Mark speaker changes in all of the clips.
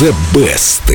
Speaker 1: The Best.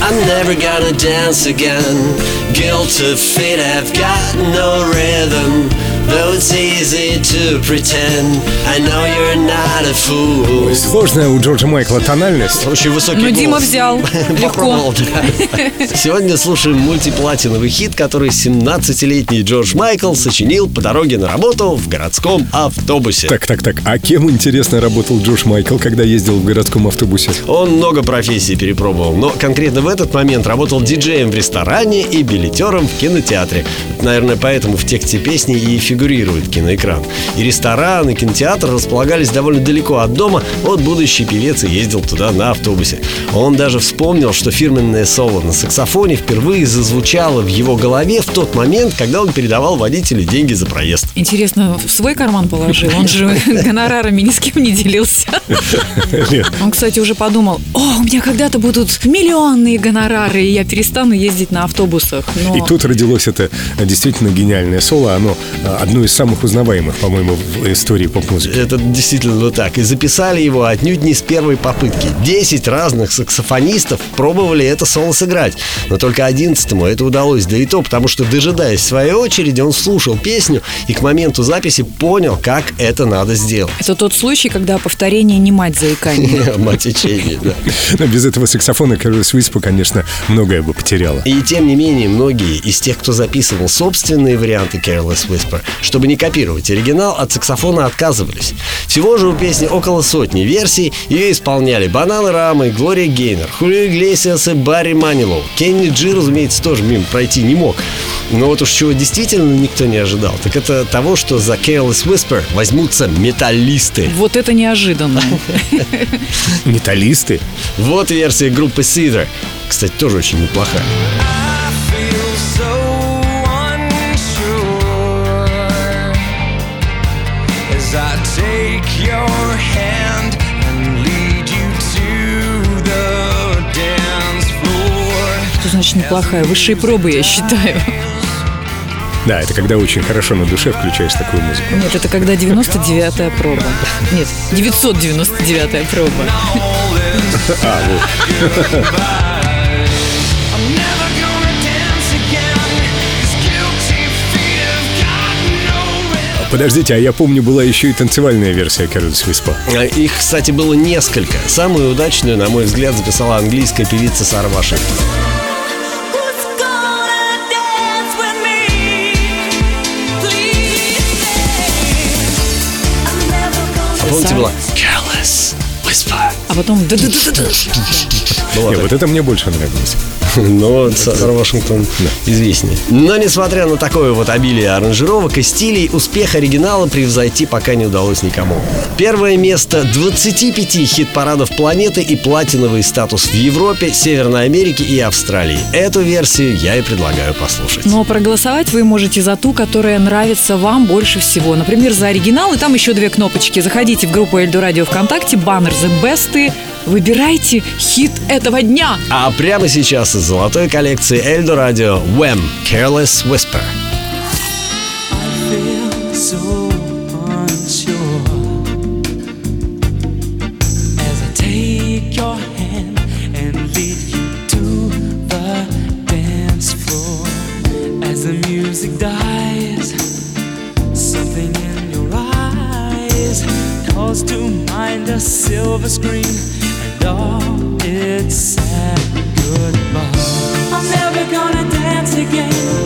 Speaker 2: I'm never gonna dance again. Guilt of fate, I've got no rhythm. Though it's easy to pretend, I know you're not a fool.
Speaker 3: Сложная у Джорджа Майкла тональность.
Speaker 2: Очень высокий
Speaker 4: Ну, Дима
Speaker 2: голос.
Speaker 4: взял. Легко.
Speaker 2: Попробовал, да. Сегодня слушаем мультиплатиновый хит, который 17-летний Джордж Майкл сочинил по дороге на работу в городском автобусе.
Speaker 3: Так, так, так. А кем, интересно, работал Джордж Майкл, когда ездил в городском автобусе?
Speaker 2: Он много профессий перепробовал, но конкретно в этот момент работал диджеем в ресторане и билетером в кинотеатре. Это, наверное, поэтому в тексте песни и фигурирует киноэкран. И ресторан, и кинотеатр располагались довольно далеко от дома, вот будущий певец и ездил туда на автобусе. Он даже вспомнил, что фирменное соло на саксофоне впервые зазвучало в его голове в тот момент, когда он передавал водителю деньги за проезд.
Speaker 4: Интересно, в свой карман положил? Он же гонорарами ни с кем не делился. Он, кстати, уже подумал, о, у меня когда-то будут миллионные гонорары, и я перестану ездить на автобусах. Но
Speaker 3: И тут родилось это действительно гениальное соло. Оно э, одно из самых узнаваемых, по-моему, в истории поп-музыки.
Speaker 2: Это действительно вот так. И записали его отнюдь не с первой попытки. Десять разных саксофонистов пробовали это соло сыграть. Но только одиннадцатому это удалось. Да и то, потому что, дожидаясь своей очереди, он слушал песню и к моменту записи понял, как это надо сделать.
Speaker 4: это тот случай, когда повторение не мать заикания.
Speaker 2: Мать учения, да.
Speaker 3: Но без этого саксофона Кэрол Свиспа, конечно, многое бы потеряла.
Speaker 2: И тем не менее, многие из тех, кто записывал собственные варианты Careless Whisper, чтобы не копировать оригинал, от саксофона отказывались. Всего же у песни около сотни версий. Ее исполняли Банана Рама и Глория Гейнер, Хулио Иглесиас и Барри Манилоу. Кенни Джи, разумеется, тоже мимо пройти не мог. Но вот уж чего действительно никто не ожидал, так это того, что за Careless Whisper возьмутся металлисты.
Speaker 4: Вот это неожиданно.
Speaker 3: Металлисты?
Speaker 2: Вот версия группы Cedar. Кстати, тоже очень неплохая.
Speaker 5: Take your hand and lead you to the dance floor.
Speaker 4: Что значит неплохая? Высшие пробы, я считаю.
Speaker 3: Да, это когда очень хорошо на душе включаешь такую музыку.
Speaker 4: Нет, это когда 99-я проба. Нет, 999-я проба.
Speaker 5: I'm
Speaker 3: Подождите, а я помню, была еще и танцевальная версия Кэрол Свиспа.
Speaker 2: А Их, кстати, было несколько. Самую удачную, на мой взгляд, записала английская певица Сара Вашингтон. А помните, была Careless Whisper.
Speaker 4: А потом...
Speaker 2: такая.
Speaker 3: вот это мне больше нравилось.
Speaker 2: Но Сара Вашингтон известнее. Но несмотря на такое вот обилие аранжировок и стилей, успех оригинала превзойти пока не удалось никому. Первое место 25 хит-парадов планеты и платиновый статус в Европе, Северной Америке и Австралии. Эту версию я и предлагаю послушать.
Speaker 4: Но проголосовать вы можете за ту, которая нравится вам больше всего. Например, за оригинал, и там еще две кнопочки. Заходите в группу Эльдо Радио ВКонтакте, баннер The Best, выбирайте хит этого дня.
Speaker 2: А прямо сейчас из золотой коллекции Эльдо Радио Wham! Careless Whisper.
Speaker 5: feel so unsure as I take your hand and lead you to the dance floor. As the music dies, something in your eyes calls to mind a silver screen and all its sad goodbye. I'm never gonna dance again.